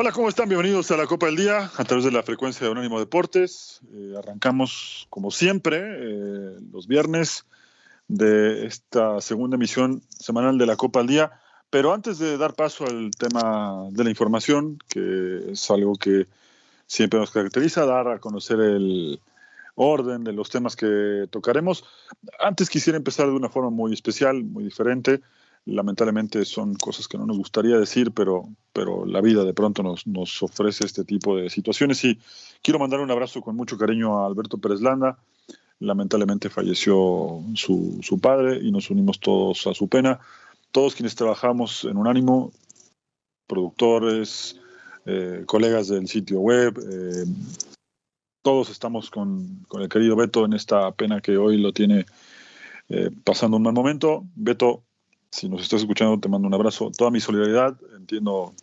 Hola, ¿cómo están? Bienvenidos a la Copa del Día a través de la frecuencia de Unánimo Deportes. Eh, arrancamos, como siempre, eh, los viernes de esta segunda emisión semanal de la Copa del Día. Pero antes de dar paso al tema de la información, que es algo que siempre nos caracteriza, dar a conocer el orden de los temas que tocaremos, antes quisiera empezar de una forma muy especial, muy diferente lamentablemente son cosas que no nos gustaría decir, pero, pero la vida de pronto nos, nos ofrece este tipo de situaciones. Y quiero mandar un abrazo con mucho cariño a Alberto Pérez Landa. Lamentablemente falleció su, su padre y nos unimos todos a su pena. Todos quienes trabajamos en un ánimo, productores, eh, colegas del sitio web, eh, todos estamos con, con, el querido Beto en esta pena que hoy lo tiene eh, pasando un mal momento. Beto, si nos estás escuchando, te mando un abrazo, toda mi solidaridad, entiendo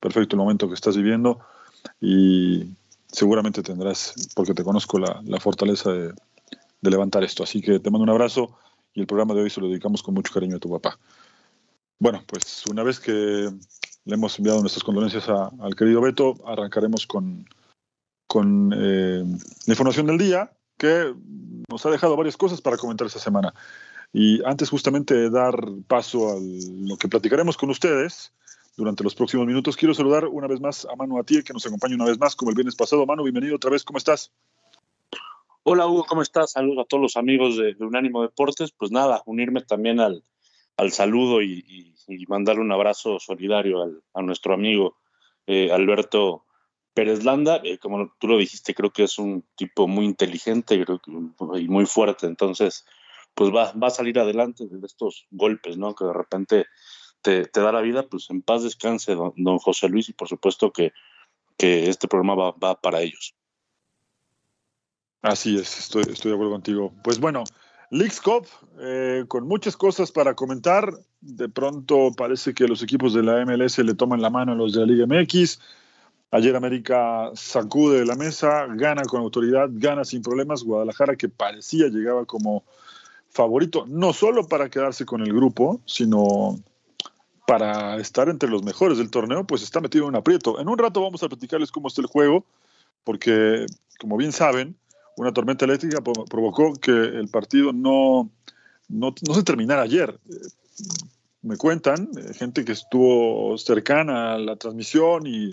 perfecto el momento que estás viviendo y seguramente tendrás, porque te conozco, la, fortaleza de, levantar esto. Así que te mando un abrazo y el programa de hoy se lo dedicamos con mucho cariño a tu papá. Bueno, pues una vez que le hemos enviado nuestras condolencias al querido Beto, arrancaremos con, con eh, la información del día, que nos ha dejado varias cosas para comentar esta semana. Y antes justamente de dar paso a lo que platicaremos con ustedes durante los próximos minutos, quiero saludar una vez más a Manu Atiel, que nos acompaña una vez más como el viernes pasado. Manu, bienvenido otra vez, ¿cómo estás? Hola Hugo, ¿cómo estás? Saludos a todos los amigos de, Unánimo Deportes. Pues nada, unirme también al, al saludo y, mandarle un abrazo solidario al, a nuestro amigo eh, Alberto Pérez Landa. Eh, como tú lo dijiste, creo que es un tipo muy inteligente y muy fuerte. Entonces, pues va, va a salir adelante de estos golpes, ¿no? Que de repente te, da la vida, pues en paz descanse don, José Luis y por supuesto que, que este programa va, va, para ellos. Así es, estoy, estoy de acuerdo contigo. Pues bueno, Leagues Cup, eh, con muchas cosas para comentar. De pronto parece que los equipos de la MLS le toman la mano a los de la Liga MX. Ayer América sacude la mesa, gana con autoridad, gana sin problemas. Guadalajara, que parecía llegaba como favorito, no solo para quedarse con el grupo, sino para estar entre los mejores del torneo, pues está metido en un aprieto. En un rato vamos a platicarles cómo está el juego, porque, como bien saben, una tormenta eléctrica provocó que el partido no, no, se terminara ayer. Me cuentan, eh, gente que estuvo cercana a la transmisión y,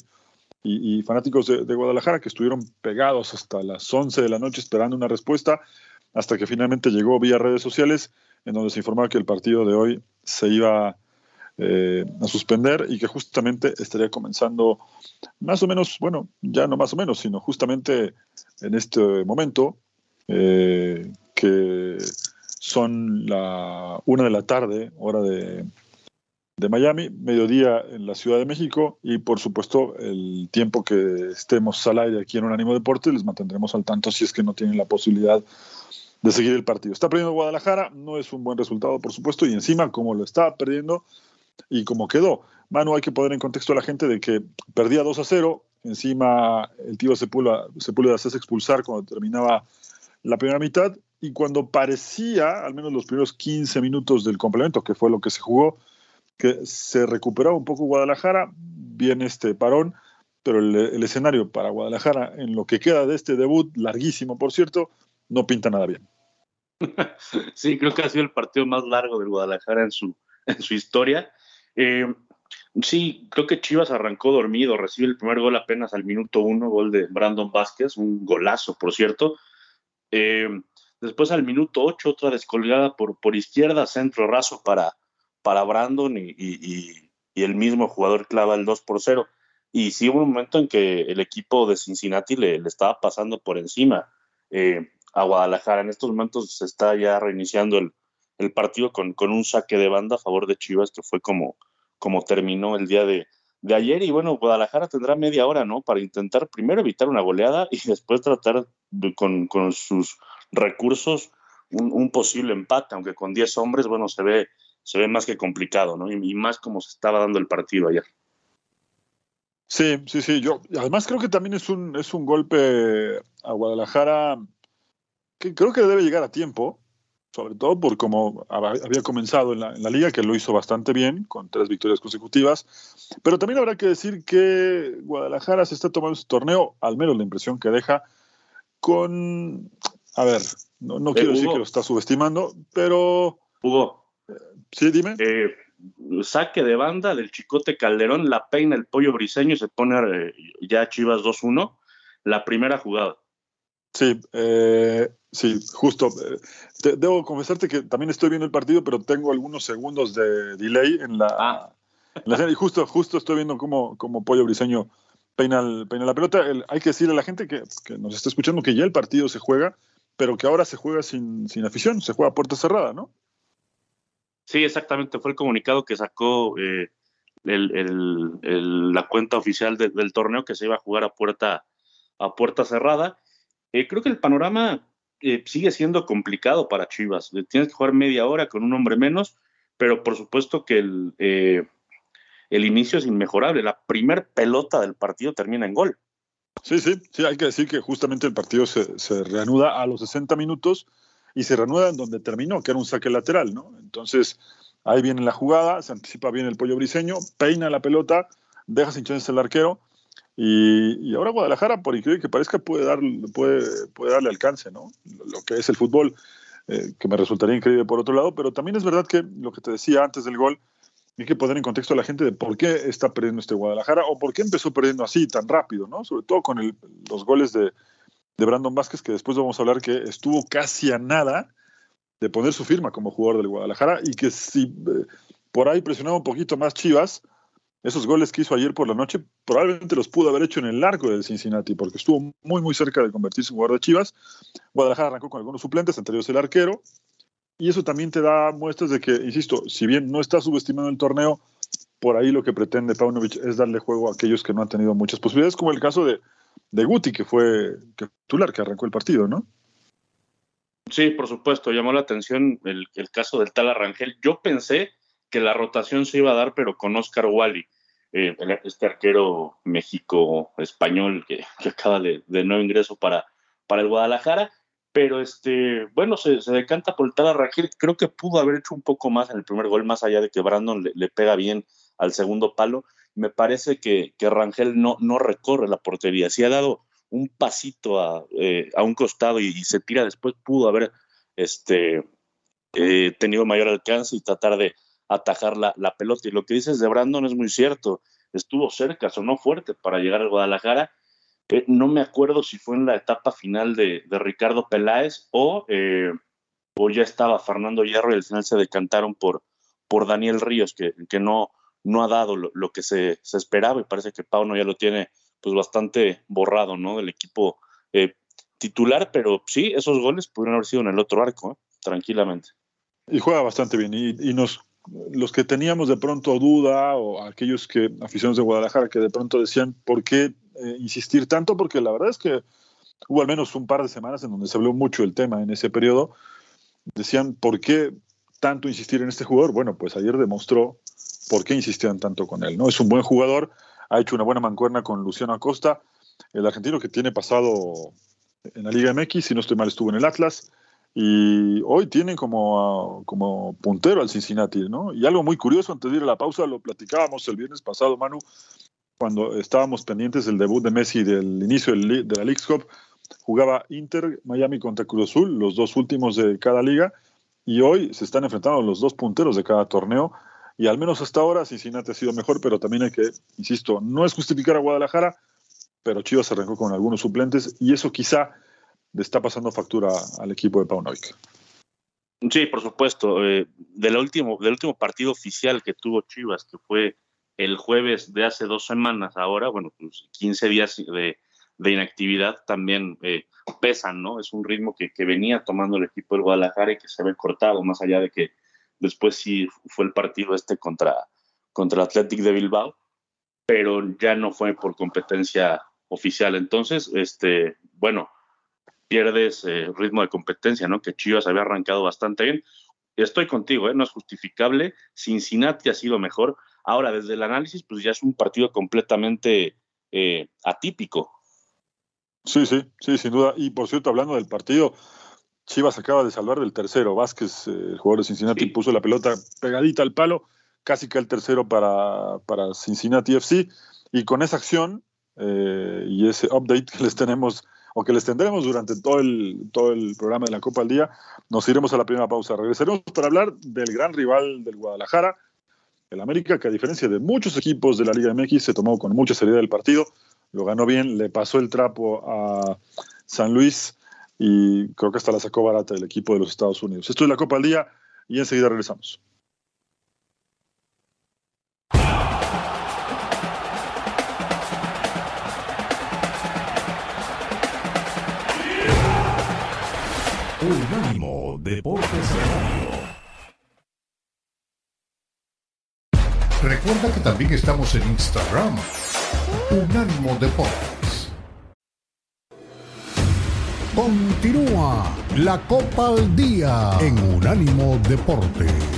fanáticos de, de, Guadalajara que estuvieron pegados hasta las 11 de la noche esperando una respuesta hasta que finalmente llegó vía redes sociales, en donde se informaba que el partido de hoy se iba eh, a suspender y que justamente estaría comenzando más o menos, bueno, ya no más o menos, sino justamente en este momento, eh, que son la una de la tarde, hora de, de Miami, mediodía en la Ciudad de México y por supuesto el tiempo que estemos al aire aquí en un ánimo deporte les mantendremos al tanto si es que no tienen la posibilidad de seguir el partido. Está perdiendo Guadalajara, no es un buen resultado, por supuesto, y encima, como lo está perdiendo y como quedó. Manu, hay que poner en contexto a la gente de que perdía 2 a 0, encima el tío Sepúlveda, Sepúlveda hacerse expulsar cuando terminaba la primera mitad, y cuando parecía, al menos los primeros 15 minutos del complemento, que fue lo que se jugó, que se recuperaba un poco Guadalajara, viene este parón, pero el, el escenario para Guadalajara, en lo que queda de este debut, larguísimo por cierto, no pinta nada bien. Sí, creo que ha sido el partido más largo del Guadalajara en su, en su historia. Eh, sí, creo que Chivas arrancó dormido, recibe el primer gol apenas al minuto uno, gol de Brandon Vázquez, un golazo, por cierto. Eh, después al minuto ocho, otra descolgada por, por izquierda, centro raso para, para Brandon y, el mismo jugador clava el 2 por 0. Y sí hubo un momento en que el equipo de Cincinnati le, estaba pasando por encima eh, a Guadalajara. En estos momentos se está ya reiniciando el, partido con, con, un saque de banda a favor de Chivas, que fue como, como terminó el día de, de ayer. Y bueno, Guadalajara tendrá media hora, ¿no? Para intentar primero evitar una goleada y después tratar con, con sus recursos un, posible empate, aunque con 10 hombres, bueno, se ve, se ve más que complicado, ¿no? Y, más como se estaba dando el partido ayer. Sí, sí, sí. Yo además creo que también es un, es un golpe a Guadalajara que creo que debe llegar a tiempo, sobre todo por como había comenzado en la, en la, liga, que lo hizo bastante bien, con tres victorias consecutivas. Pero también habrá que decir que Guadalajara se está tomando este torneo, al menos la impresión que deja, con, a ver, no, quiero decir que lo está subestimando, pero. Hugo. sí, dime. Eh, saque de banda del Chicote Calderón, la peina el pollo briseño y se pone eh, ya Chivas 2-1. La primera jugada. Sí, eh, sí, justo. debo confesarte que también estoy viendo el partido, pero tengo algunos segundos de delay en la, ah. y justo, justo estoy viendo cómo, cómo Pollo Briseño peina, peina la pelota. hay que decirle a la gente que, que, nos está escuchando que ya el partido se juega pero que ahora se juega sin, sin afición, se juega a puerta cerrada, ¿no? Sí, exactamente, fue el comunicado que sacó eh, la cuenta oficial del torneo que se iba a jugar a puerta, a puerta cerrada. Eh, creo que el panorama eh, sigue siendo complicado para Chivas. Tienes que jugar media hora con un hombre menos, pero por supuesto que el, el inicio es inmejorable. La primer pelota del partido termina en gol. Sí, sí, sí, hay que decir que justamente el partido se, se, reanuda a los 60 minutos y se reanuda en donde terminó, que era un saque lateral, ¿no? Entonces, ahí viene la jugada, se anticipa bien el pollo briseño, peina la pelota, deja sin chance el arquero y, y, ahora Guadalajara, por increíble que parezca, puede, dar, puede, puede darle alcance, ¿no? Lo que es el fútbol, eh, que me resultaría increíble por otro lado, pero también es verdad que lo que te decía antes del gol, hay que poner en contexto a la gente de por qué está perdiendo este Guadalajara o por qué empezó perdiendo así tan rápido, ¿no? Sobre todo con los goles de, Brandon Vázquez, que después vamos a hablar que estuvo casi a nada de poner su firma como jugador del Guadalajara y que si eh, por ahí presionaba un poquito más Chivas, esos goles que hizo ayer por la noche probablemente los pudo haber hecho en el largo del Cincinnati, porque estuvo muy, muy cerca de convertirse en jugador de Chivas. Guadalajara arrancó con algunos suplentes, entre ellos el arquero, y eso también te da muestras de que, insisto, si bien no está subestimando el torneo, por ahí lo que pretende Paunovic es darle juego a aquellos que no han tenido muchas posibilidades, como el caso de, de Guti, que fue titular, que arrancó el partido, ¿no? Sí, por supuesto, llamó la atención el, caso del tal Arrangel. Yo pensé que la rotación se iba a dar, pero con Oscar Wally, eh, este arquero México-español que, acaba de, nuevo ingreso para, para el Guadalajara pero este, bueno, se, decanta por el tal Rangel. Creo que pudo haber hecho un poco más en el primer gol, más allá de que Brandon le, pega bien al segundo palo. Me parece que, Rangel no, no recorre la portería. Si ha dado un pasito a, eh, un costado y, se tira después, pudo haber este, eh, tenido mayor alcance y tratar de atajar la, la pelota. Y lo que dices de Brandon es muy cierto. Estuvo cerca, sonó fuerte para llegar al Guadalajara no me acuerdo si fue en la etapa final de, Ricardo Peláez o, eh, o, ya estaba Fernando Hierro y al final se decantaron por, por Daniel Ríos, que, que no, no ha dado lo, que se, esperaba y parece que Pauno ya lo tiene pues bastante borrado ¿no? del equipo eh, titular, pero sí, esos goles pudieron haber sido en el otro arco, ¿eh? tranquilamente. Y juega bastante bien y nos los que teníamos de pronto duda o aquellos que aficionados de Guadalajara que de pronto decían por qué eh, insistir tanto, porque la verdad es que hubo al menos un par de semanas en donde se habló mucho del tema en ese periodo. Decían, ¿por qué tanto insistir en este jugador? Bueno, pues ayer demostró por qué insistían tanto con él. ¿no? Es un buen jugador, ha hecho una buena mancuerna con Luciano Acosta, el argentino que tiene pasado en la Liga MX, si no estoy mal, estuvo en el Atlas. Y hoy tiene como, como puntero al Cincinnati, ¿no? Y algo muy curioso, antes de ir a la pausa, lo platicábamos el viernes pasado, Manu, cuando estábamos pendientes del debut de Messi del inicio de la League Cup, jugaba Inter, Miami contra Cruz Azul, los dos últimos de cada liga, y hoy se están enfrentando los dos punteros de cada torneo, y al menos hasta ahora Cincinnati ha sido mejor, pero también hay que, insisto, no es justificar a Guadalajara, pero Chivas arrancó con algunos suplentes, y eso quizá le está pasando factura al equipo de Paunovic. Sí, por supuesto. Eh, del, último, del último partido oficial que tuvo Chivas, que fue el jueves de hace dos semanas, ahora, bueno, pues 15 días de, inactividad también eh, pesan, ¿no? Es un ritmo que, venía tomando el equipo del Guadalajara y que se ve cortado, más allá de que después sí fue el partido este contra, contra el Athletic de Bilbao, pero ya no fue por competencia oficial. Entonces, este, bueno, pierdes eh, ritmo de competencia, ¿no? Que Chivas había arrancado bastante bien. Estoy contigo, ¿eh? no es justificable. Cincinnati ha sido mejor. Ahora, desde el análisis, pues ya es un partido completamente eh, atípico. Sí, sí, sí, sin duda. Y por cierto, hablando del partido, Chivas acaba de salvar del tercero. Vázquez, eh, el jugador de Cincinnati, puso la pelota pegadita al palo, casi que el tercero para, para Cincinnati FC. Y con esa acción y ese update que les tenemos o que les tendremos durante todo el, todo el programa de la Copa al Día, nos iremos a la primera pausa. Regresaremos para hablar del gran rival del Guadalajara, el América, que a diferencia de muchos equipos de la Liga MX, se tomó con mucha seriedad el partido, lo ganó bien, le pasó el trapo a San Luis y creo que hasta la sacó barata el equipo de los Estados Unidos. Esto es la Copa al Día y enseguida regresamos. Unánimo Deportes Radio. Recuerda que también estamos en Instagram. Unánimo Deportes. Continúa la Copa al Día en Unánimo Deportes.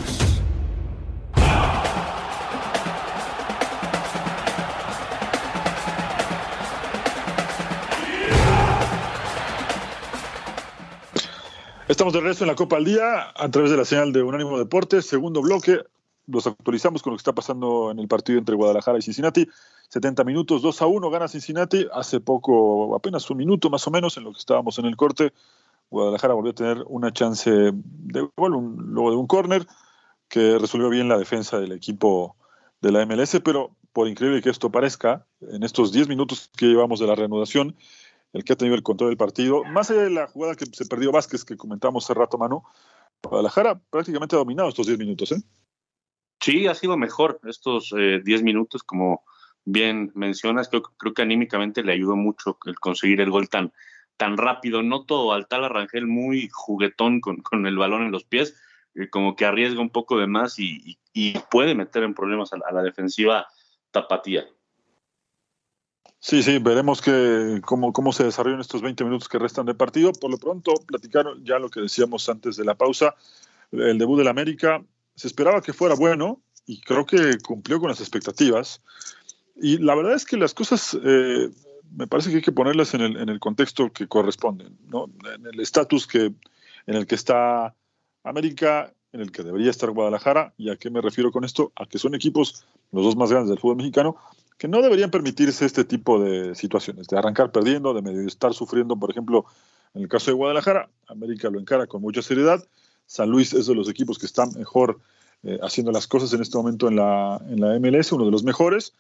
Estamos de regreso en la Copa al Día a través de la señal de Unánimo Deportes, segundo bloque. Los actualizamos con lo que está pasando en el partido entre Guadalajara y Cincinnati. 70 minutos, 2 a 1 gana Cincinnati. Hace poco, apenas un minuto más o menos, en lo que estábamos en el corte, Guadalajara volvió a tener una chance de gol, luego de un córner, que resolvió bien la defensa del equipo de la MLS, pero por increíble que esto parezca, en estos 10 minutos que llevamos de la reanudación, el que ha tenido el control del partido. Más allá de la jugada que se perdió Vázquez, que comentamos hace rato, Manu, Guadalajara prácticamente ha dominado estos 10 minutos. ¿eh? Sí, ha sido mejor estos 10 eh, minutos, como bien mencionas. Creo, que anímicamente le ayudó mucho el conseguir el gol tan, tan rápido. Noto al tal Arrangel muy juguetón con, con el balón en los pies, eh, como que arriesga un poco de más y, puede meter en problemas a la defensiva tapatía. Sí, sí, veremos que, cómo, cómo se desarrollan estos 20 minutos que restan de partido. Por lo pronto, platicaron ya lo que decíamos antes de la pausa, el debut del América. Se esperaba que fuera bueno y creo que cumplió con las expectativas. Y la verdad es que las cosas eh, me parece que hay que ponerlas en el, en el contexto que corresponden, ¿no? en el estatus que, en el que está América, en el que debería estar Guadalajara. ¿Y a qué me refiero con esto? A que son equipos, los dos más grandes del fútbol mexicano, que no deberían permitirse este tipo de situaciones, de arrancar perdiendo, de medio estar sufriendo, por ejemplo, en el caso de Guadalajara, América lo encara con mucha seriedad, San Luis es de los equipos que están mejor eh, haciendo las cosas en este momento en la, en la MLS, uno de los mejores,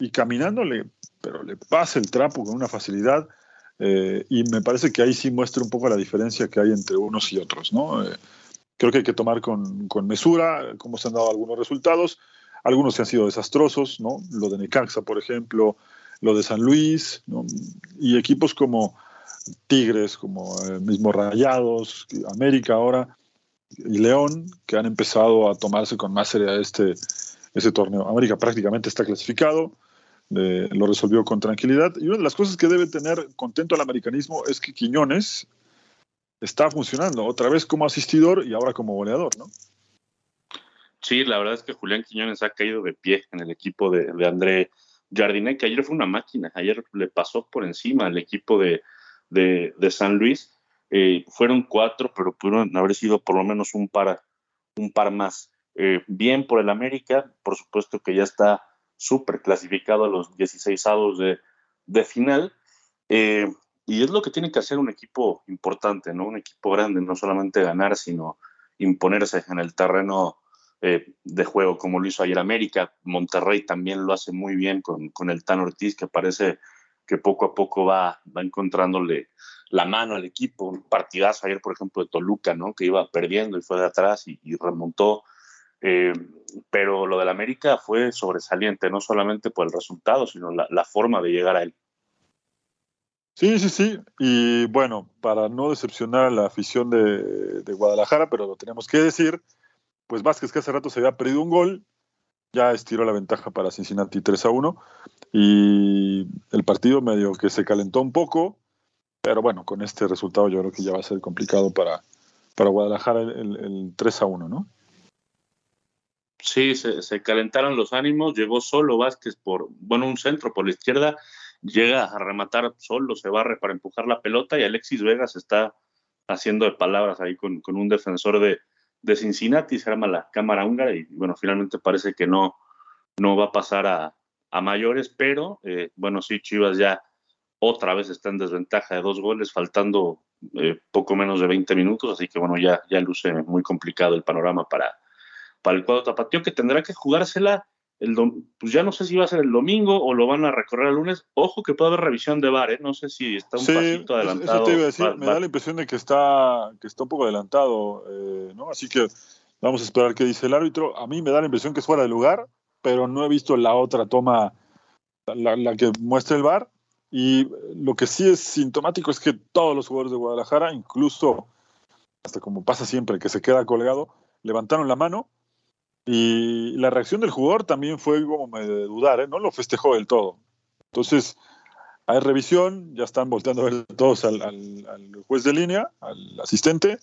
y caminándole, pero le pasa el trapo con una facilidad, eh, y me parece que ahí sí muestra un poco la diferencia que hay entre unos y otros, ¿no? Eh, creo que hay que tomar con, con mesura cómo se han dado algunos resultados, algunos que han sido desastrosos, ¿no? Lo de Necaxa, por ejemplo, lo de San Luis, y equipos como Tigres, como el eh, mismo Rayados, América ahora, y León, que han empezado a tomarse con más seriedad este, ese torneo. América prácticamente está clasificado, lo resolvió con tranquilidad. Y una de las cosas que debe tener contento al americanismo es que Quiñones está funcionando otra vez como asistidor y ahora como goleador, ¿no? Sí, la verdad es que Julián Quiñones ha caído de pie en el equipo de, André Jardinet, que ayer fue una máquina, ayer le pasó por encima al equipo de, San Luis. Eh, fueron cuatro, pero pudieron haber sido por lo menos un par, un par más. Eh, bien por el América, por supuesto que ya está súper clasificado a los 16 avos de, de final. Eh, y es lo que tiene que hacer un equipo importante, ¿no? Un equipo grande, no solamente ganar, sino imponerse en el terreno eh, de juego, como lo hizo ayer América. Monterrey también lo hace muy bien con, con el Tan Ortiz, que parece que poco a poco va, va encontrándole la mano al equipo. Un partidazo ayer, por ejemplo, de Toluca, ¿no? Que iba perdiendo y fue de atrás y, remontó. Eh, pero lo del América fue sobresaliente, no solamente por el resultado, sino la, forma de llegar a él. Sí, sí, sí. Y bueno, para no decepcionar a la afición de, de, Guadalajara, pero lo tenemos que decir, pues Vázquez que hace rato se había perdido un gol, ya estiró la ventaja para Cincinnati 3 a 1 y el partido medio que se calentó un poco, pero bueno, con este resultado yo creo que ya va a ser complicado para, para Guadalajara el, 3 a 1, ¿no? Sí, se, calentaron los ánimos, llegó solo Vázquez por, bueno, un centro por la izquierda, llega a rematar solo, se barre para empujar la pelota y Alexis Vegas está haciendo de palabras ahí con, un defensor de, de, Cincinnati, se llama la cámara húngara y bueno, finalmente parece que no, no va a pasar a, a mayores, pero eh, bueno, sí, Chivas ya otra vez está en desventaja de dos goles, faltando eh, poco menos de 20 minutos, así que bueno, ya, ya luce muy complicado el panorama para, para el cuadro tapatío, que tendrá que jugársela, el pues ya no sé si va a ser el domingo o lo van a recorrer el lunes. Ojo que puede haber revisión de VAR, ¿eh? no sé si está un pasito adelantado. Eso te iba a decir, me da la impresión de que está, que está un poco adelantado, eh, ¿no? Así que vamos a esperar qué dice el árbitro. A mí me da la impresión que es fuera de lugar, pero no he visto la otra toma, la, la que muestra el VAR y lo que sí es sintomático es que todos los jugadores de Guadalajara, incluso hasta como pasa siempre, que se queda colgado, levantaron la mano y la reacción del jugador también fue como de dudar, ¿eh? no lo festejó del todo. Entonces, hay revisión, ya están volteando a ver todos al, al, juez de línea, al asistente,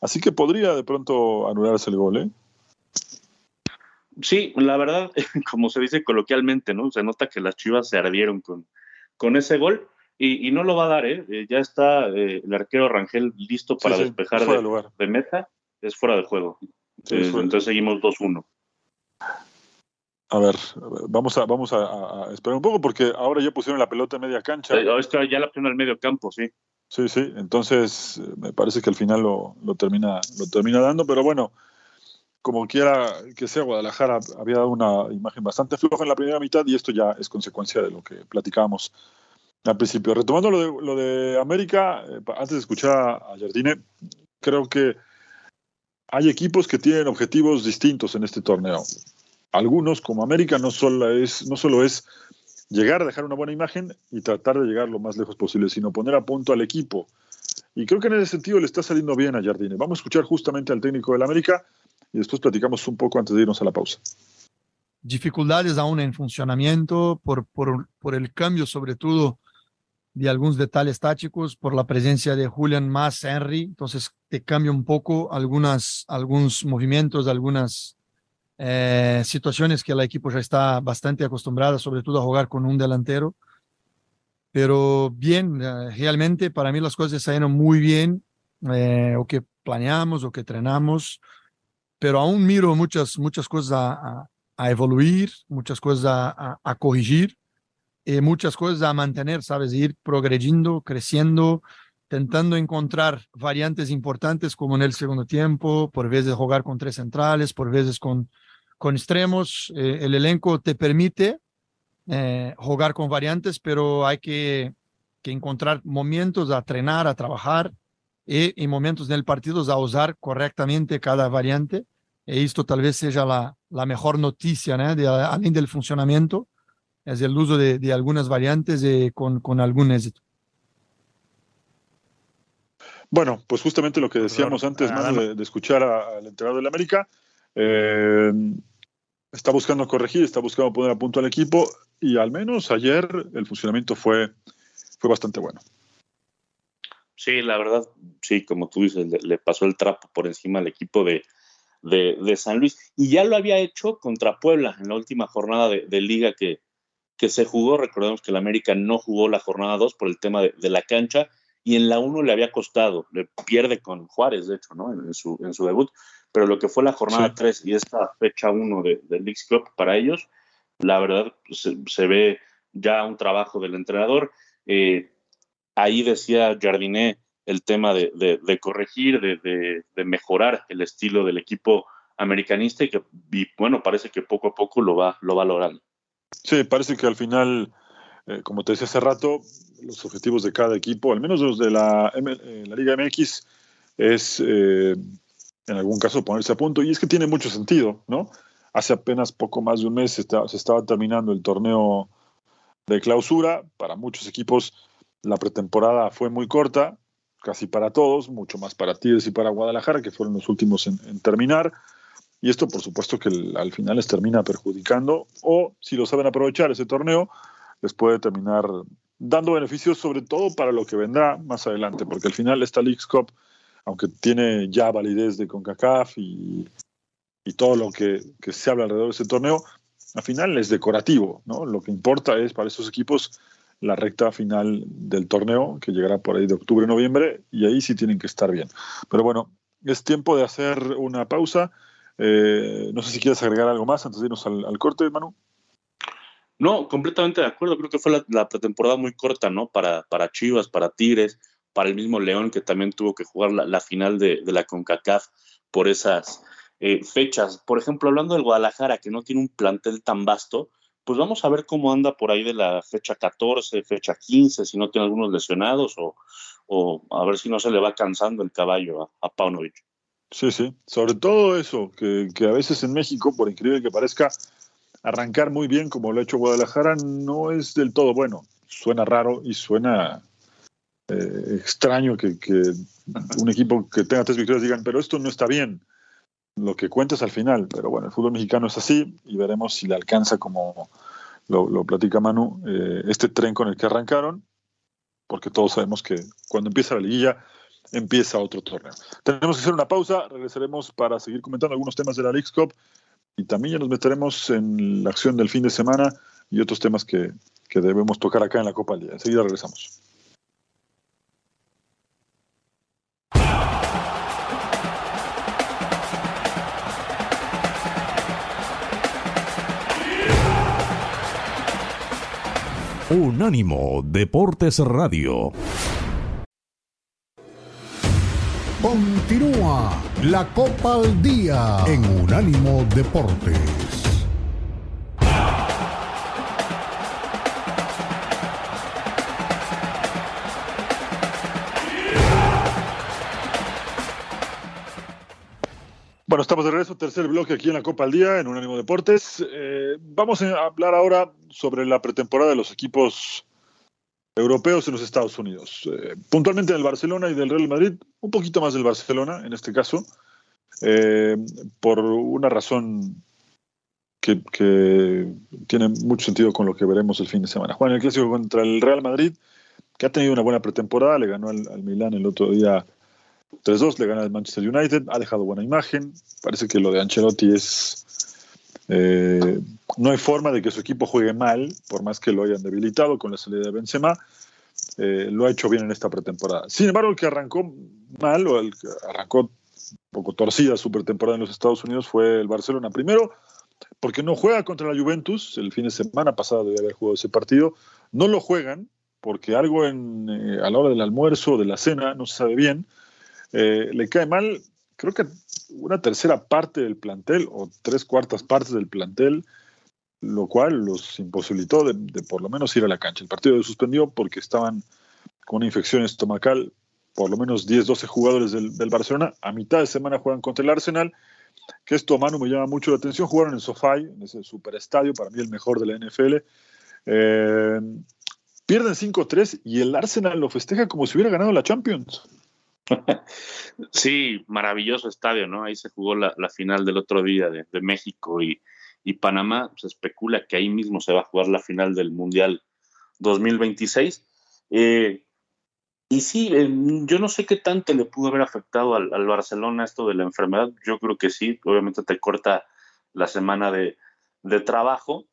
así que podría de pronto anularse el gol. ¿eh? Sí, la verdad, como se dice coloquialmente, ¿no? Se nota que las chivas se ardieron con, con ese gol. Y, no lo va a dar, ¿eh? eh ya está eh, el arquero Rangel listo para despejar de, meta. Es fuera de juego. Eh, entonces seguimos 2-1. A ver, vamos a, vamos a, esperar un poco porque ahora ya pusieron la pelota en media cancha. ya la pusieron al medio campo, sí. Sí, sí, entonces me parece que al final lo, termina, lo termina dando, pero bueno, como quiera que sea, Guadalajara había dado una imagen bastante floja en la primera mitad y esto ya es consecuencia de lo que platicábamos al principio. Retomando lo de, lo de América, eh, antes de escuchar a Jardine, creo que hay equipos que tienen objetivos distintos en este torneo. Algunos, como América, no solo es, no solo es llegar a dejar una buena imagen y tratar de llegar lo más lejos posible, sino poner a punto al equipo. Y creo que en ese sentido le está saliendo bien a Jardine. Vamos a escuchar justamente al técnico del América y después platicamos un poco antes de irnos a la pausa. Dificultades aún en funcionamiento por, por, por el cambio sobre todo de algunos detalles tácticos, por la presencia de Julian más Henry, entonces te cambia un poco algunas, algunos movimientos, algunas eh, situaciones que el equipo ya está bastante acostumbrado, sobre todo a jugar con un delantero. Pero bien, eh, realmente para mí las cosas salieron muy bien, eh, o que planeamos, o que entrenamos, pero aún miro muchas, muchas cosas a, a, evoluir, muchas cosas a, a, corregir y muchas cosas a mantener, ¿sabes? Ir progrediendo, creciendo, tentando encontrar variantes importantes como en el segundo tiempo, por veces jugar con tres centrales, por veces con, con extremos. Eh, el elenco te permite eh, jugar con variantes, pero hay que, que encontrar momentos a entrenar, a trabajar y en momentos del partido a usar correctamente cada variante. Y esto tal vez sea la, la mejor noticia, ¿no? de, além del funcionamiento, es el uso de, de algunas variantes eh, con, con algún éxito. Bueno, pues justamente lo que decíamos antes de, escuchar al entrenador del América, eh, está buscando corregir, está buscando poner a punto al equipo y al menos ayer el funcionamiento fue, fue bastante bueno. Sí, la verdad, sí, como tú dices, le, pasó el trapo por encima al equipo de, de, San Luis. Y ya lo había hecho contra Puebla en la última jornada de, liga que, que, se jugó. Recordemos que el América no jugó la jornada 2 por el tema de, la cancha y en la 1 le había costado. Le pierde con Juárez, de hecho, ¿no? en, su, en su debut. Pero lo que fue la jornada 3 y esta fecha 1 del League Cup para ellos, la verdad pues, se, ve ya un trabajo del entrenador. Eh, ahí decía Jardiné el tema de, corregir, de, mejorar el estilo del equipo americanista y que, bueno, parece que poco a poco lo va, lo va logrando. Sí, parece que al final eh, como te decía hace rato, los objetivos de cada equipo, al menos los de la, eh, la Liga MX, es eh, en algún caso ponerse a punto. Y es que tiene mucho sentido, ¿no? Hace apenas poco más de un mes se, estaba terminando el torneo de clausura. Para muchos equipos la pretemporada fue muy corta, casi para todos, mucho más para Tigres y para Guadalajara, que fueron los últimos en, terminar. Y esto, por supuesto, que al final les termina perjudicando, o si lo saben aprovechar ese torneo, les puede terminar dando beneficios, sobre todo para lo que vendrá más adelante, porque al final esta League's Cup, aunque tiene ya validez de CONCACAF y, y todo lo que, que, se habla alrededor de ese torneo, al final es decorativo, ¿no? Lo que importa es para esos equipos la recta final del torneo, que llegará por ahí de octubre, noviembre, y ahí sí tienen que estar bien. Pero bueno, es tiempo de hacer una pausa. Eh, no sé si quieres agregar algo más antes de irnos al, corte, Manu. No, completamente de acuerdo. Creo que fue la, pretemporada muy corta, ¿no? Para, para Chivas, para Tigres, para el mismo León, que también tuvo que jugar la, final de, la CONCACAF por esas eh, fechas. Por ejemplo, hablando del Guadalajara, que no tiene un plantel tan vasto, pues vamos a ver cómo anda por ahí de la fecha 14, fecha 15, si no tiene algunos lesionados o, o a ver si no se le va cansando el caballo a, a Paunovic. Sí, sí, sobre todo eso, que, que, a veces en México, por increíble que parezca, arrancar muy bien como lo ha hecho Guadalajara no es del todo bueno. Suena raro y suena eh, extraño que, que, un equipo que tenga tres victorias digan, pero esto no está bien lo que cuentes al final. Pero bueno, el fútbol mexicano es así y veremos si le alcanza, como lo, lo platica Manu, eh, este tren con el que arrancaron, porque todos sabemos que cuando empieza la liguilla empieza otro torneo. Tenemos que hacer una pausa, regresaremos para seguir comentando algunos temas de la League Cup y también ya nos meteremos en la acción del fin de semana y otros temas que, que debemos tocar acá en la Copa Día. Enseguida regresamos. Unánimo Deportes Radio. Continúa la Copa al Día en Unánimo Deportes. Bueno, estamos de regreso, tercer bloque aquí en la Copa al Día, en Unánimo Deportes. Eh, vamos a hablar ahora sobre la pretemporada de los equipos europeos en los Estados Unidos. Eh, puntualmente del Barcelona y del Real Madrid, un poquito más del Barcelona en este caso, eh, por una razón que, tiene mucho sentido con lo que veremos el fin de semana. Juan, el clásico contra el Real Madrid, que ha tenido una buena pretemporada, le ganó al, al Milán el otro día 3-2 le gana el Manchester United, ha dejado buena imagen. Parece que lo de Ancelotti es. Eh, no hay forma de que su equipo juegue mal, por más que lo hayan debilitado con la salida de Benzema. Eh, lo ha hecho bien en esta pretemporada. Sin embargo, el que arrancó mal, o el que arrancó un poco torcida su pretemporada en los Estados Unidos fue el Barcelona. Primero, porque no juega contra la Juventus, el fin de semana pasado debe haber jugado ese partido. No lo juegan porque algo en, eh, a la hora del almuerzo o de la cena no se sabe bien le cae mal, creo que una tercera parte del plantel o tres cuartas partes del plantel, lo cual los imposibilitó de, por lo menos ir a la cancha. El partido se suspendió porque estaban con una infección estomacal, por lo menos 10, 12 jugadores del, Barcelona. A mitad de semana juegan contra el Arsenal, que esto, Manu, me llama mucho la atención. Jugaron en SoFi, en ese superestadio, para mí el mejor de la NFL. Eh, pierden 5-3 y el Arsenal lo festeja como si hubiera ganado la Champions. Sí, maravilloso estadio, ¿no? Ahí se jugó la, final del otro día de, México y, Panamá. Se especula que ahí mismo se va a jugar la final del Mundial 2026. Eh, y sí, yo no sé qué tanto le pudo haber afectado al, Barcelona esto de la enfermedad. Yo creo que sí, obviamente te corta la semana de, trabajo.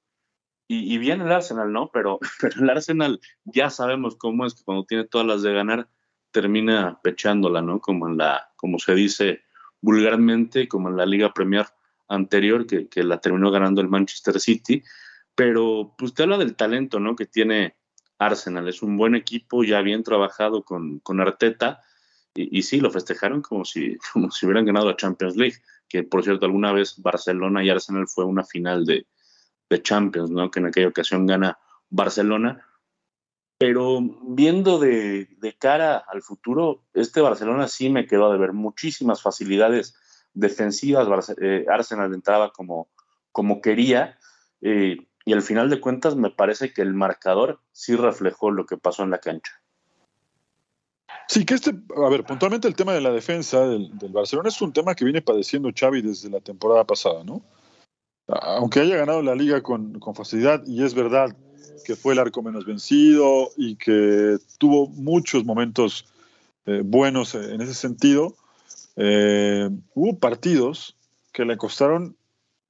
Y, y, bien el Arsenal, ¿no? Pero, pero el Arsenal ya sabemos cómo es que cuando tiene todas las de ganar, termina pechándola, ¿no? Como en la, como se dice vulgarmente, como en la Liga Premier anterior, que, que la terminó ganando el Manchester City. Pero pues te habla del talento, ¿no? Que tiene Arsenal. Es un buen equipo, ya bien trabajado con, con Arteta. Y, y, sí, lo festejaron como si, como si hubieran ganado la Champions League, que por cierto alguna vez Barcelona y Arsenal fue una final de, de Champions, ¿no? Que en aquella ocasión gana Barcelona Pero viendo de, cara al futuro, este Barcelona sí me quedó de ver muchísimas facilidades defensivas. Eh, Arsenal entraba como, como quería. Eh, y al final de cuentas me parece que el marcador sí reflejó lo que pasó en la cancha. Sí, que este, a ver, puntualmente el tema de la defensa del, Barcelona es un tema que viene padeciendo Xavi desde la temporada pasada, ¿no? Aunque haya ganado la liga con, facilidad, y es verdad que fue el arco menos vencido y que tuvo muchos momentos eh, buenos en ese sentido, eh, hubo partidos que le costaron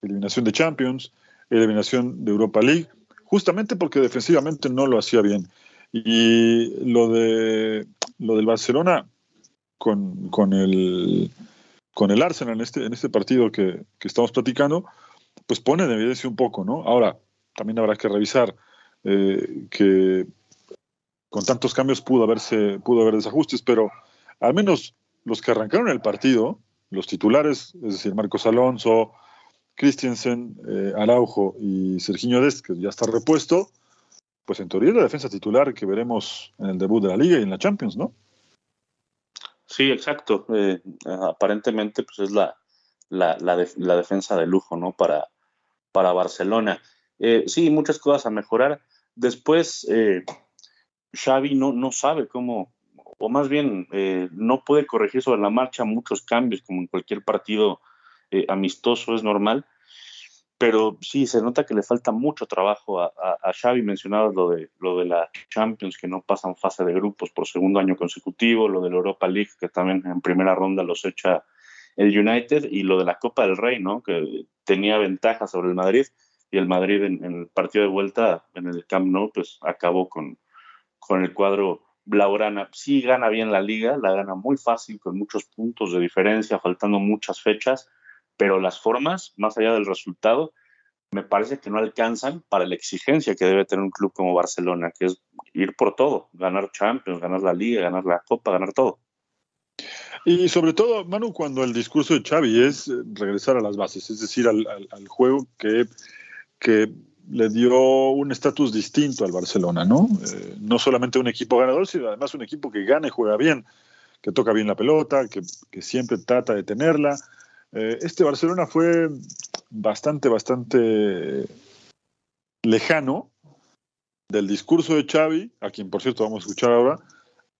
eliminación de Champions, eliminación de Europa League, justamente porque defensivamente no lo hacía bien. Y lo de lo del Barcelona con, con, el, con el Arsenal en este, en este partido que, estamos platicando, pues pone en evidencia un poco, ¿no? Ahora, también habrá que revisar eh, que con tantos cambios pudo, haberse, pudo haber desajustes, pero al menos los que arrancaron el partido, los titulares, es decir, Marcos Alonso, Christensen, eh, Araujo y Serginho Dest, que ya está repuesto, pues en teoría es la defensa titular que veremos en el debut de la liga y en la Champions, ¿no? Sí, exacto. Eh, aparentemente, pues es la, la, defensa de lujo, ¿no? Para, para Barcelona. Eh, sí, muchas cosas a mejorar. Después, eh, Xavi no, no sabe cómo, o más bien, eh, no puede corregir sobre la marcha muchos cambios, como en cualquier partido amistoso es normal pero sí, se nota que le falta mucho trabajo a, a, Xavi. Mencionabas lo de, lo de la Champions, que no pasan fase de grupos por segundo año consecutivo, lo de la Europa League, que también en primera ronda los echa el United, y lo de la Copa del Rey, ¿no? que tenía ventaja sobre el Madrid, y el Madrid en, el partido de vuelta en el Camp Nou, pues acabó con, con el cuadro Blaugrana. Sí gana bien la liga, la gana muy fácil, con muchos puntos de diferencia, faltando muchas fechas pero las formas, más allá del resultado, me parece que no alcanzan para la exigencia que debe tener un club como Barcelona, que es ir por todo, ganar Champions, ganar la Liga, ganar la Copa, ganar todo. Y sobre todo, Manu, cuando el discurso de Xavi es regresar a las bases, es decir, al, juego que, que le dio un estatus distinto al Barcelona, ¿no? Eh, no solamente un equipo ganador, sino además un equipo que gana y juega bien, que toca bien la pelota, que, que siempre trata de tenerla, eh, este Barcelona fue bastante, bastante lejano del discurso de Xavi, a quien por cierto vamos a escuchar ahora,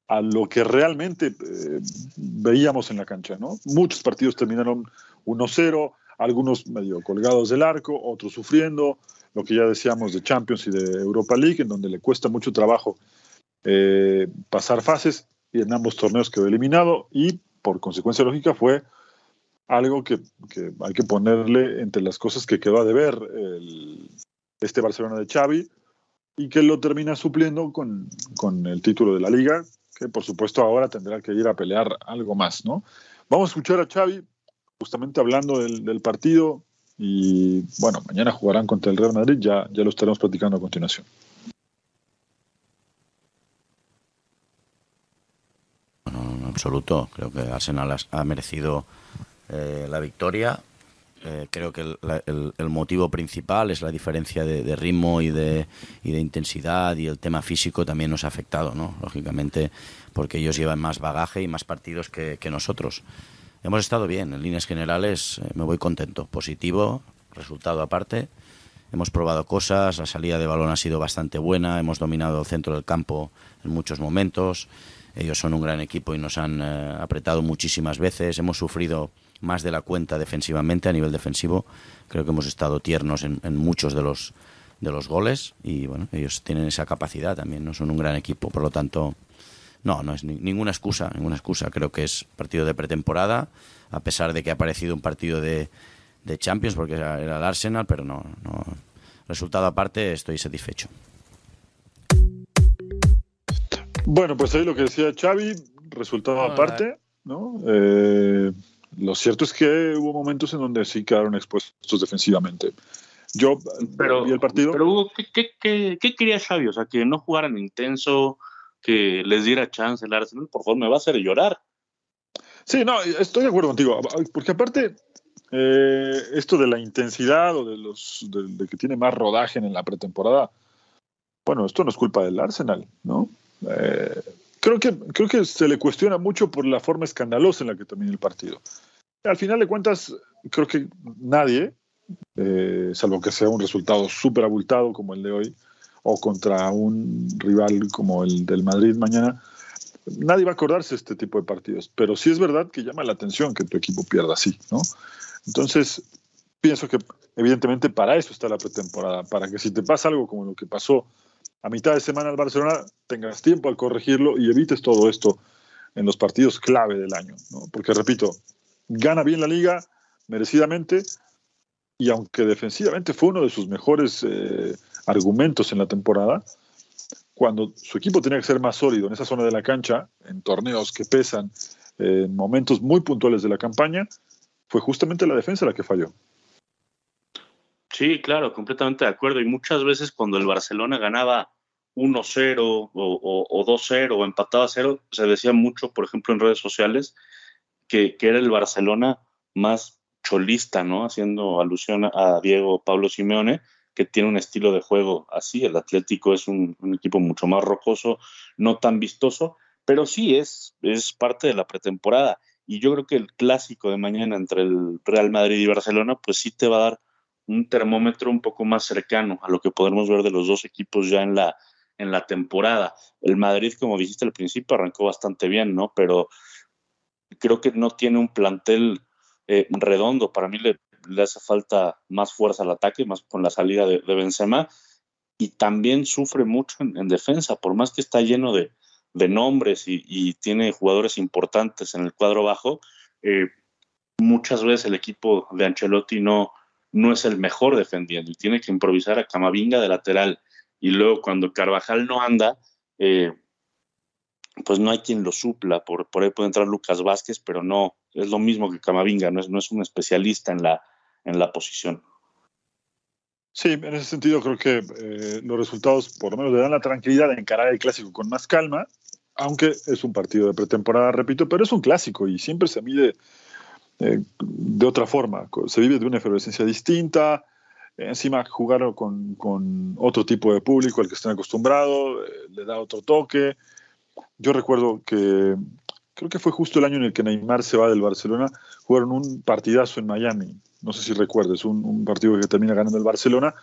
a lo que realmente eh, veíamos en la cancha. ¿no? Muchos partidos terminaron 1-0, algunos medio colgados del arco, otros sufriendo, lo que ya decíamos de Champions y de Europa League, en donde le cuesta mucho trabajo eh, pasar fases, y en ambos torneos quedó eliminado, y por consecuencia lógica fue algo que, hay que ponerle entre las cosas que quedó a deber este Barcelona de Xavi y que lo termina supliendo con, el título de la liga, que por supuesto ahora tendrá que ir a pelear algo más, ¿no? Vamos a escuchar a Xavi justamente hablando del, partido y bueno, mañana jugarán contra el Real Madrid, ya, ya lo estaremos platicando a continuación. Bueno, en absoluto, creo que Arsenal ha merecido eh, la victoria. Eh, creo que el, motivo principal es la diferencia de, ritmo y de, y de, intensidad y el tema físico también nos ha afectado, ¿no? lógicamente, porque ellos llevan más bagaje y más partidos que, nosotros. Hemos estado bien, en líneas generales eh, me voy contento, positivo, resultado aparte. Hemos probado cosas, la salida de balón ha sido bastante buena, hemos dominado el centro del campo en muchos momentos. Ellos son un gran equipo y nos han apretado muchísimas veces. Hemos sufrido más de la cuenta defensivamente a nivel defensivo. Creo que hemos estado tiernos en, muchos de los de los goles y bueno, ellos tienen esa capacidad también, no son un gran equipo, por lo tanto, no, no es ninguna excusa, ninguna excusa. Creo que es partido de pretemporada, a pesar de que ha aparecido un partido de, de Champions porque era, el Arsenal, pero no, no, resultado aparte, estoy satisfecho. Bueno, pues ahí lo que decía Xavi, resultado aparte, ¿no? Eh, lo cierto es que hubo momentos en donde sí quedaron expuestos defensivamente. Yo pero, vi el partido. Pero Hugo, ¿qué, qué, quería Xavi? O sea, que no jugaran intenso, que les diera chance el Arsenal, por favor, me va a hacer llorar. Sí, no, estoy de acuerdo contigo, porque aparte, eh, esto de la intensidad o de, los, de, que tiene más rodaje en la pretemporada, bueno, esto no es culpa del Arsenal, ¿no? Eh, creo, que, creo que se le cuestiona mucho por la forma escandalosa en la que termina el partido. Al final de cuentas, creo que nadie, eh, salvo que sea un resultado súper abultado como el de hoy, o contra un rival como el del Madrid mañana, nadie va a acordarse de este tipo de partidos. Pero sí es verdad que llama la atención que tu equipo pierda así, ¿no? Entonces, pienso que evidentemente para eso está la pretemporada, para que si te pasa algo como lo que pasó a mitad de semana al Barcelona, tengas tiempo al corregirlo y evites todo esto en los partidos clave del año. ¿no? Porque, repito, gana bien la liga, merecidamente, y aunque defensivamente fue uno de sus mejores eh, argumentos en la temporada, cuando su equipo tenía que ser más sólido en esa zona de la cancha, en torneos que pesan, en momentos muy puntuales de la campaña, fue justamente la defensa la que falló. Sí, claro, completamente de acuerdo. Y muchas veces cuando el Barcelona ganaba 1-0 o, o, 2-0 o empataba 0, se decía mucho, por ejemplo, en redes sociales, que, era el Barcelona más cholista, ¿no? Haciendo alusión a Diego Pablo Simeone, que tiene un estilo de juego así. El Atlético es un, equipo mucho más rocoso, no tan vistoso, pero sí es, es parte de la pretemporada. Y yo creo que el clásico de mañana entre el Real Madrid y Barcelona, pues sí te va a dar un termómetro un poco más cercano a lo que podremos ver de los dos equipos ya en la, en la temporada. El Madrid, como dijiste al principio, arrancó bastante bien, ¿no? Pero creo que no tiene un plantel eh, redondo. Para mí le, hace falta más fuerza al ataque, más con la salida de, Benzema. Y también sufre mucho en, defensa, por más que está lleno de, nombres y, tiene jugadores importantes en el cuadro bajo. Eh, muchas veces el equipo de Ancelotti no, no es el mejor defendiendo y tiene que improvisar a Camavinga de lateral. Y luego cuando Carvajal no anda, eh, pues no hay quien lo supla. Por, por ahí puede entrar Lucas Vázquez, pero no, es lo mismo que Camavinga, no es, no es un especialista en la, en la posición. Sí, en ese sentido creo que eh, los resultados por lo menos le dan la tranquilidad de encarar el clásico con más calma, aunque es un partido de pretemporada, repito, pero es un clásico y siempre se mide eh, de otra forma. Se vive de una efervescencia distinta. Encima jugar con, con otro tipo de público al que están acostumbrados, eh, le da otro toque. Yo recuerdo que creo que fue justo el año en el que Neymar se va del Barcelona, jugaron un partidazo en Miami. No sé si recuerdes, un, partido que termina ganando el Barcelona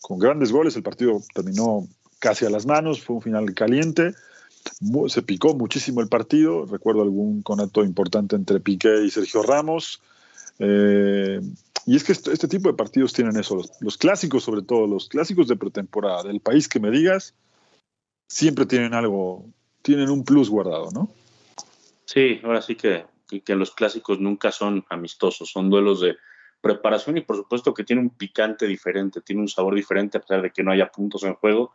con grandes goles. El partido terminó casi a las manos, fue un final caliente se picó muchísimo el partido. Recuerdo algún conato importante entre Piqué y Sergio Ramos. Eh, y es que este, tipo de partidos tienen eso, los, clásicos sobre todo, los clásicos de pretemporada del país que me digas, siempre tienen algo, tienen un plus guardado, ¿no? Sí, ahora sí que, que los clásicos nunca son amistosos, son duelos de preparación y por supuesto que tiene un picante diferente, tiene un sabor diferente a pesar de que no haya puntos en juego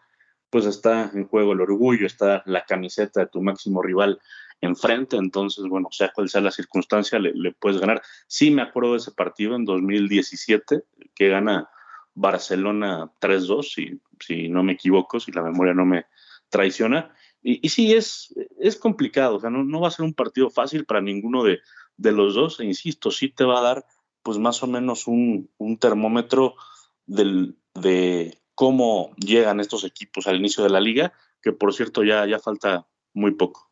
pues está en juego el orgullo, está la camiseta de tu máximo rival enfrente, entonces, bueno, sea cual sea la circunstancia, le, puedes ganar. Sí me acuerdo de ese partido en 2017, que gana Barcelona 3-2, si, si no me equivoco, si la memoria no me traiciona. Y, sí, es, es complicado, o sea, no, va a ser un partido fácil para ninguno de, los dos, e insisto, sí te va a dar pues más o menos un, un termómetro del, de cómo llegan estos equipos al inicio de la liga, que por cierto ya, ya falta muy poco.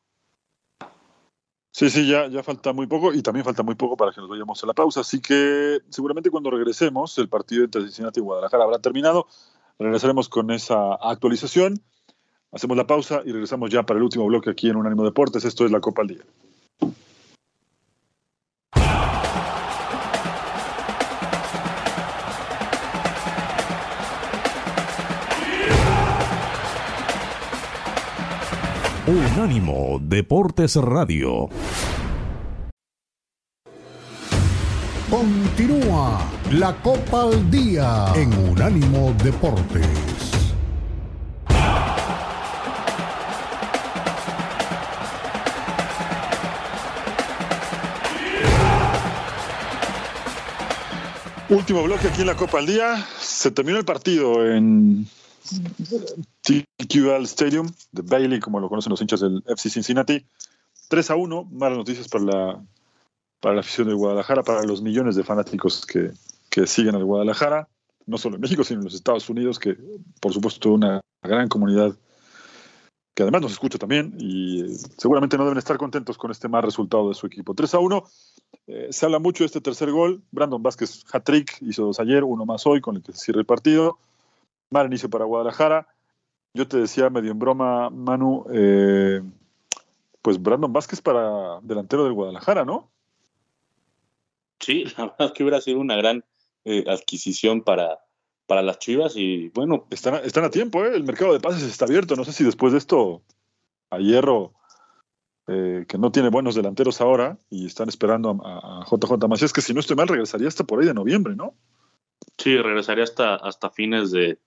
Sí, sí, ya, ya falta muy poco y también falta muy poco para que nos vayamos a la pausa. Así que seguramente cuando regresemos, el partido entre Cincinnati y Guadalajara habrá terminado. Regresaremos con esa actualización. Hacemos la pausa y regresamos ya para el último bloque aquí en Unánimo Deportes. Esto es la Copa al Día. Unánimo Deportes Radio. Continúa la Copa al Día en Unánimo Deportes. Último bloque aquí en la Copa al Día. Se terminó el partido en TQL Stadium de Bailey, como lo conocen los hinchas del FC Cincinnati. 3 a 1, malas noticias para la, para la afición de Guadalajara, para los millones de fanáticos que, que siguen al Guadalajara. no solo en México, sino en los Estados Unidos, que por supuesto una gran comunidad que además nos escucha también y eh, seguramente no deben estar contentos con este mal resultado de su equipo. 3 a 1, eh, se habla mucho de este tercer gol, Brandon Vázquez hat-trick, hizo dos ayer, uno más hoy con el que se cierra el partido, mal inicio para Guadalajara, yo te decía medio en broma, Manu, eh, pues Brandon Vázquez para delantero del Guadalajara, ¿no? Sí, la verdad que hubiera sido una gran adquisición para, para las Chivas y bueno. Están, están a tiempo, ¿eh? el mercado de pases está abierto. No sé si después de esto a Hierro, eh, que no tiene buenos delanteros ahora y están esperando a, JJ Macías, que si no estoy mal regresaría hasta por ahí de noviembre, ¿no? Sí, regresaría hasta, hasta fines de,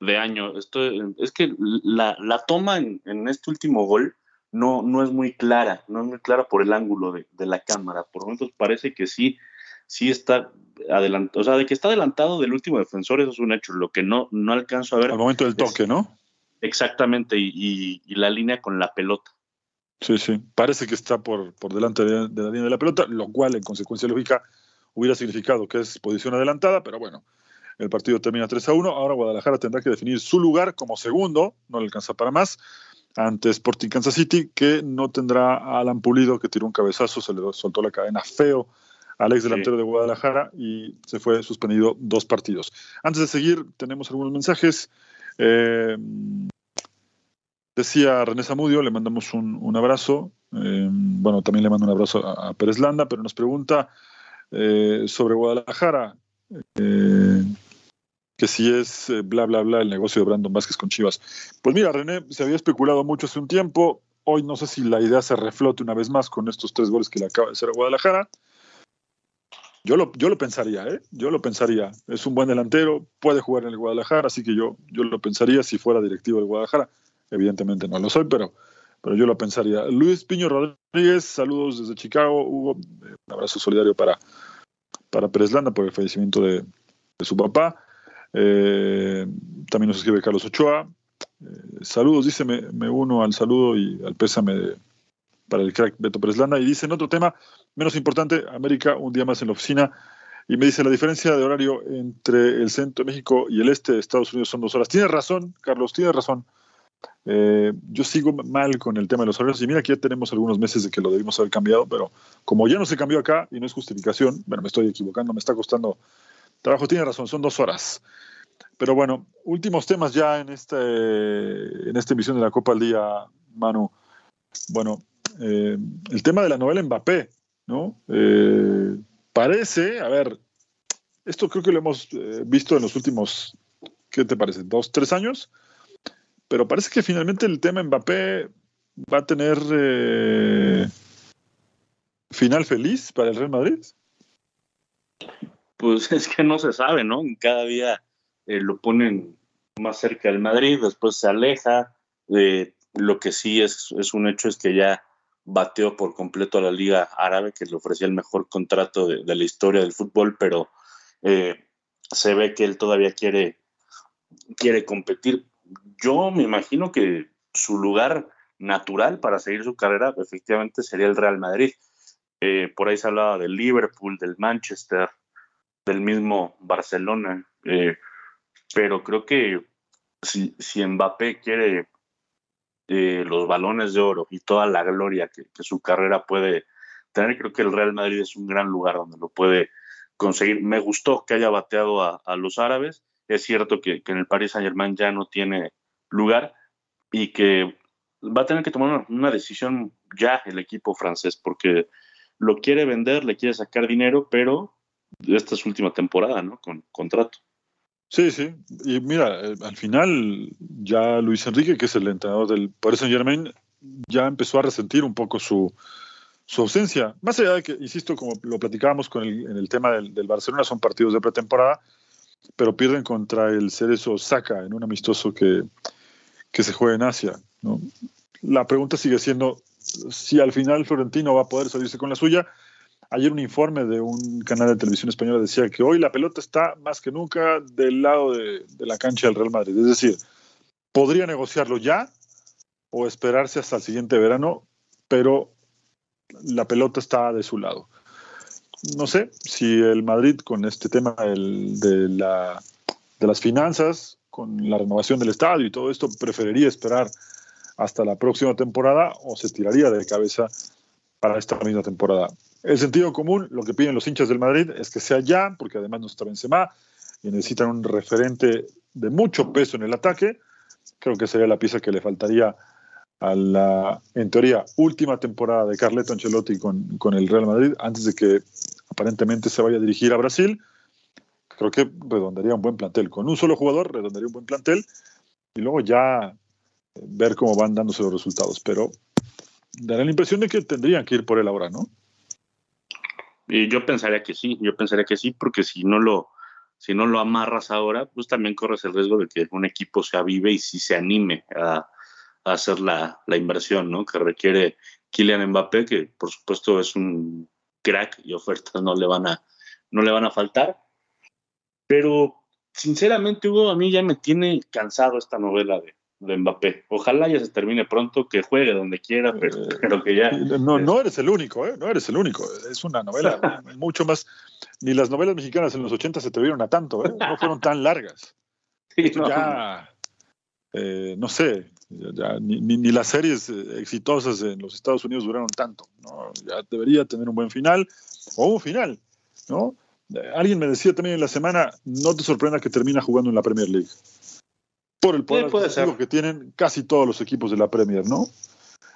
de año. Esto, es que la, la toma en, en, este último gol no, no es muy clara, no es muy clara por el ángulo de, de la cámara. Por momentos parece que sí sí está adelantado, o sea, de que está adelantado del último defensor, eso es un hecho. Lo que no, no alcanzo a ver. Al momento del toque, ¿no? Exactamente, y, la línea con la pelota. Sí, sí. Parece que está por, por delante de, la línea de la pelota, lo cual, en consecuencia lógica, hubiera significado que es posición adelantada, pero bueno, el partido termina 3 a 1. Ahora Guadalajara tendrá que definir su lugar como segundo, no le alcanza para más, ante Sporting Kansas City, que no tendrá a Alan Pulido, que tiró un cabezazo, se le soltó la cadena feo Alex delantero de Guadalajara y se fue suspendido dos partidos. Antes de seguir, tenemos algunos mensajes. Eh, decía René Zamudio, le mandamos un, abrazo. Eh, bueno, también le mando un abrazo a, Pérez Landa, pero nos pregunta eh, sobre Guadalajara, que si es bla, bla, bla el negocio de Brandon Vázquez con Chivas. Pues mira, René, se había especulado mucho hace un tiempo. Hoy no sé si la idea se reflote una vez más con estos tres goles que le acaba de hacer a Guadalajara. Yo lo, yo lo pensaría, ¿eh? Yo lo pensaría. Es un buen delantero, puede jugar en el Guadalajara, así que yo, yo lo pensaría si fuera directivo del Guadalajara. Evidentemente no lo soy, pero, pero yo lo pensaría. Luis Piño Rodríguez, saludos desde Chicago. Hugo, un abrazo solidario para, para Pérez Landa por el fallecimiento de, su papá. Eh, también nos escribe Carlos Ochoa. Eh, saludos, dice, me, me, uno al saludo y al pésame de, para el crack Beto Preslanda. Y dice en otro tema, menos importante, América, un día más en la oficina. Y me dice, la diferencia de horario entre el centro de México y el este de Estados Unidos son dos horas. Tienes razón, Carlos, tienes razón. Eh, yo sigo mal con el tema de los horarios y mira que ya tenemos algunos meses de que lo debimos haber cambiado, pero como ya no se cambió acá y no es justificación, bueno, me estoy equivocando, me está costando trabajo, tiene razón, son dos horas. Pero bueno, últimos temas ya en, este, en esta emisión de la Copa al Día, Manu. Bueno, eh, el tema de la novela Mbappé, ¿no? Eh, parece, a ver, esto creo que lo hemos visto en los últimos, ¿qué te parece? ¿Dos, tres años? Pero parece que finalmente el tema Mbappé va a tener final feliz para el Real Madrid. Pues es que no se sabe, ¿no? Cada día lo ponen más cerca del Madrid, después se aleja. lo que sí es, es un hecho es que ya bateó por completo a la Liga Árabe, que le ofrecía el mejor contrato de, la historia del fútbol, pero eh, se ve que él todavía quiere, quiere competir. Yo me imagino que su lugar natural para seguir su carrera efectivamente sería el Real Madrid. Eh, por ahí se hablaba del Liverpool, del Manchester, del mismo Barcelona, eh, pero creo que si, Mbappé quiere eh, los balones de oro y toda la gloria que, su carrera puede tener, creo que el Real Madrid es un gran lugar donde lo puede conseguir. Me gustó que haya bateado a, los árabes. Es cierto que, en el Paris Saint Germain ya no tiene lugar y que va a tener que tomar una, decisión ya el equipo francés porque lo quiere vender, le quiere sacar dinero, pero esta es su última temporada, ¿no? Con contrato. Sí, sí. Y mira, eh, al final ya Luis Enrique, que es el entrenador del Paris Saint Germain, ya empezó a resentir un poco su, su ausencia. Más allá de que, insisto, como lo platicábamos con el, en el tema del, Barcelona, son partidos de pretemporada, pero pierden contra el Cerezo Osaka en un amistoso que, que se juega en Asia. La pregunta sigue siendo si al final Florentino va a poder salirse con la suya Ayer un informe de un canal de televisión española decía que hoy la pelota está más que nunca del lado de, la cancha del Real Madrid. Es decir, podría negociarlo ya o esperarse hasta el siguiente verano, pero la pelota está de su lado. No sé si el Madrid con este tema de, la, de las finanzas, con la renovación del estadio y todo esto, preferiría esperar hasta la próxima temporada o se tiraría de cabeza para esta misma temporada. El sentido común, lo que piden los hinchas del Madrid es que sea ya, porque además no está Benzema y necesitan un referente de mucho peso en el ataque. Creo que sería la pieza que le faltaría a la, en teoría, última temporada de Carleto Ancelotti con, con el Real Madrid antes de que aparentemente se vaya a dirigir a Brasil. Creo que redondaría un buen plantel. Con un solo jugador redondaría un buen plantel y luego ya eh, ver cómo van dándose los resultados. Pero daré la impresión de que tendrían que ir por él ahora, ¿no? Y yo pensaría que sí, yo pensaría que sí, porque si no lo, si no lo amarras ahora, pues también corres el riesgo de que un equipo se avive y si se anime a, a hacer la, la, inversión, ¿no? Que requiere Kylian Mbappé, que por supuesto es un crack y ofertas no le van a, no le van a faltar. Pero sinceramente, Hugo, a mí ya me tiene cansado esta novela de, de Mbappé. Ojalá ya se termine pronto, que juegue donde quiera, pero, eh, que ya. No, no eres el único, ¿eh? No eres el único. Es una novela mucho más. Ni las novelas mexicanas en los 80 se atrevieron a tanto, ¿eh? No fueron tan largas. Ya, eh, no sé, ya, ni, ni, las series exitosas en los Estados Unidos duraron tanto. ¿no? Ya debería tener un buen final o un final, ¿no? Alguien me decía también en la semana, no te sorprenda que termina jugando en la Premier League por el poder que tienen casi todos los equipos de la Premier, ¿no?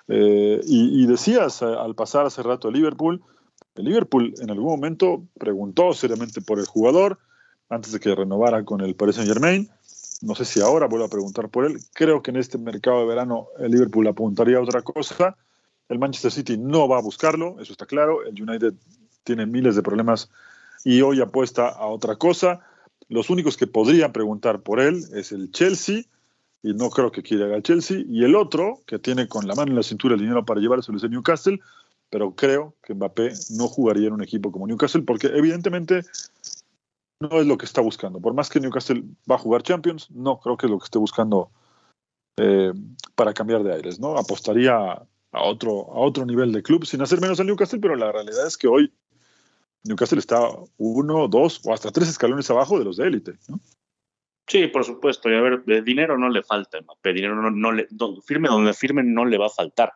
Eh, y, decías al pasar hace rato a Liverpool, el Liverpool en algún momento preguntó seriamente por el jugador antes de que renovara con el Paris Saint Germain. No sé si ahora vuelve a preguntar por él. Creo que en este mercado de verano el Liverpool apuntaría a otra cosa. El Manchester City no va a buscarlo, eso está claro. El United tiene miles de problemas y hoy apuesta a otra cosa. Los únicos que podrían preguntar por él es el Chelsea, y no creo que quiera el Chelsea, y el otro, que tiene con la mano en la cintura el dinero para llevarse es el Newcastle, pero creo que Mbappé no jugaría en un equipo como Newcastle, porque evidentemente no es lo que está buscando. Por más que Newcastle va a jugar Champions, no creo que es lo que esté buscando eh, para cambiar de aires, ¿no? Apostaría a otro, a otro nivel de club, sin hacer menos al Newcastle, pero la realidad es que hoy Newcastle está uno, dos o hasta tres escalones abajo de los de élite. Sí, por supuesto. Y a ver, de dinero no le falta, Mbappé. Dinero no, le, firme donde firme no le va a faltar.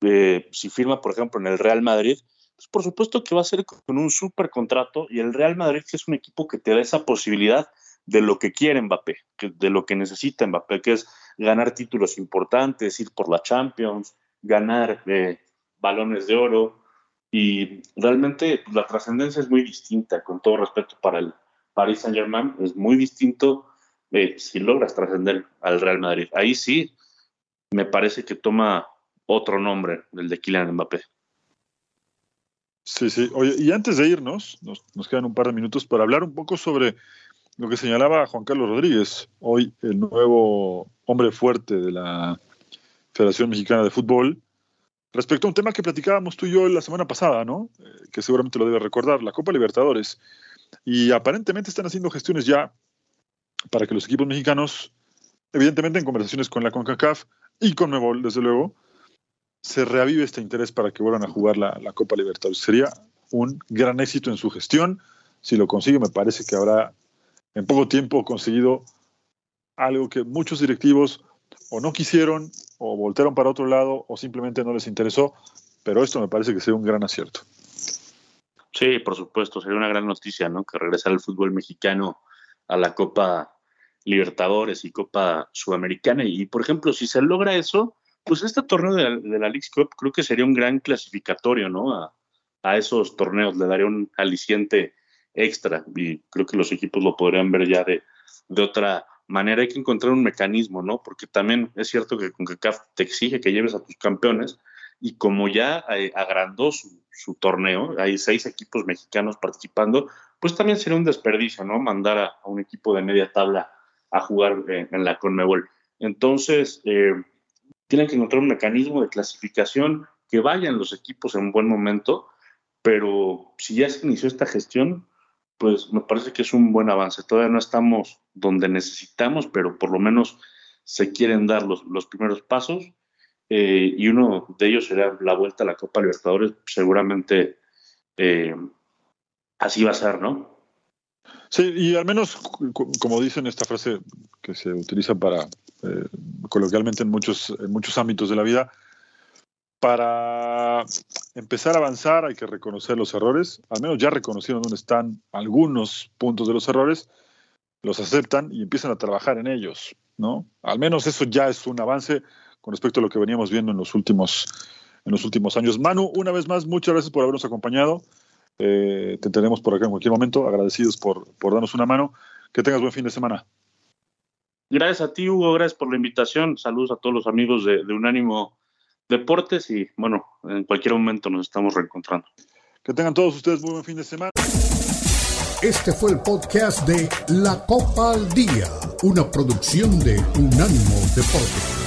Eh, si firma, por ejemplo, en el Real Madrid, pues por supuesto que va a ser con un super contrato y el Real Madrid que es un equipo que te da esa posibilidad de lo que quiere Mbappé, de lo que necesita Mbappé, que es ganar títulos importantes, ir por la Champions, ganar eh, balones de oro, y realmente pues, la trascendencia es muy distinta, con todo respeto para el Paris Saint Germain, es muy distinto eh, si logras trascender al Real Madrid. Ahí sí, me parece que toma otro nombre, el de Kylian Mbappé. Sí, sí. Oye, y antes de irnos, nos, quedan un par de minutos para hablar un poco sobre lo que señalaba Juan Carlos Rodríguez, hoy el nuevo hombre fuerte de la Federación Mexicana de Fútbol, Respecto a un tema que platicábamos tú y yo la semana pasada, ¿no? Eh, que seguramente lo debe recordar, la Copa Libertadores. Y aparentemente están haciendo gestiones ya para que los equipos mexicanos, evidentemente en conversaciones con la CONCACAF y con Mebol, desde luego, se reavive este interés para que vuelvan a jugar la, Copa Libertadores. Sería un gran éxito en su gestión. Si lo consigue, me parece que habrá en poco tiempo conseguido algo que muchos directivos o no quisieron o voltearon para otro lado o simplemente no les interesó, pero esto me parece que sería un gran acierto. Sí, por supuesto, sería una gran noticia, ¿no? Que regresara el fútbol mexicano a la Copa Libertadores y Copa Sudamericana. Y, por ejemplo, si se logra eso, pues este torneo de de la League Cup creo que sería un gran clasificatorio, ¿no? A, a, esos torneos, le daría un aliciente extra y creo que los equipos lo podrían ver ya de, de otra manera hay que encontrar un mecanismo, ¿no? Porque también es cierto que CONCACAF te exige que lleves a tus campeones y como ya eh, agrandó su, torneo, hay seis equipos mexicanos participando, pues también sería un desperdicio, ¿no? Mandar a, un equipo de media tabla a jugar eh, en la Conmebol. Entonces, eh, tienen que encontrar un mecanismo de clasificación que vayan los equipos en un buen momento, pero si ya se inició esta gestión, pues me parece que es un buen avance. Todavía no estamos donde necesitamos, pero por lo menos se quieren dar los, los primeros pasos. Eh, y uno de ellos será la vuelta a la Copa Libertadores, seguramente eh, así va a ser, ¿no? Sí, y al menos, como dicen esta frase que se utiliza para eh, coloquialmente en muchos, en muchos ámbitos de la vida, para empezar a avanzar hay que reconocer los errores, al menos ya reconocieron dónde están algunos puntos de los errores, los aceptan y empiezan a trabajar en ellos, ¿no? Al menos eso ya es un avance con respecto a lo que veníamos viendo en los últimos, en los últimos años. Manu, una vez más, muchas gracias por habernos acompañado. Eh, te tenemos por acá en cualquier momento. Agradecidos por, por darnos una mano. Que tengas buen fin de semana. Gracias a ti, Hugo. Gracias por la invitación. Saludos a todos los amigos de, de Unánimo Deportes y, bueno, en cualquier momento nos estamos reencontrando. Que tengan todos ustedes muy buen fin de semana. Este fue el podcast de La Copa al Día, una producción de Unánimo Deportes.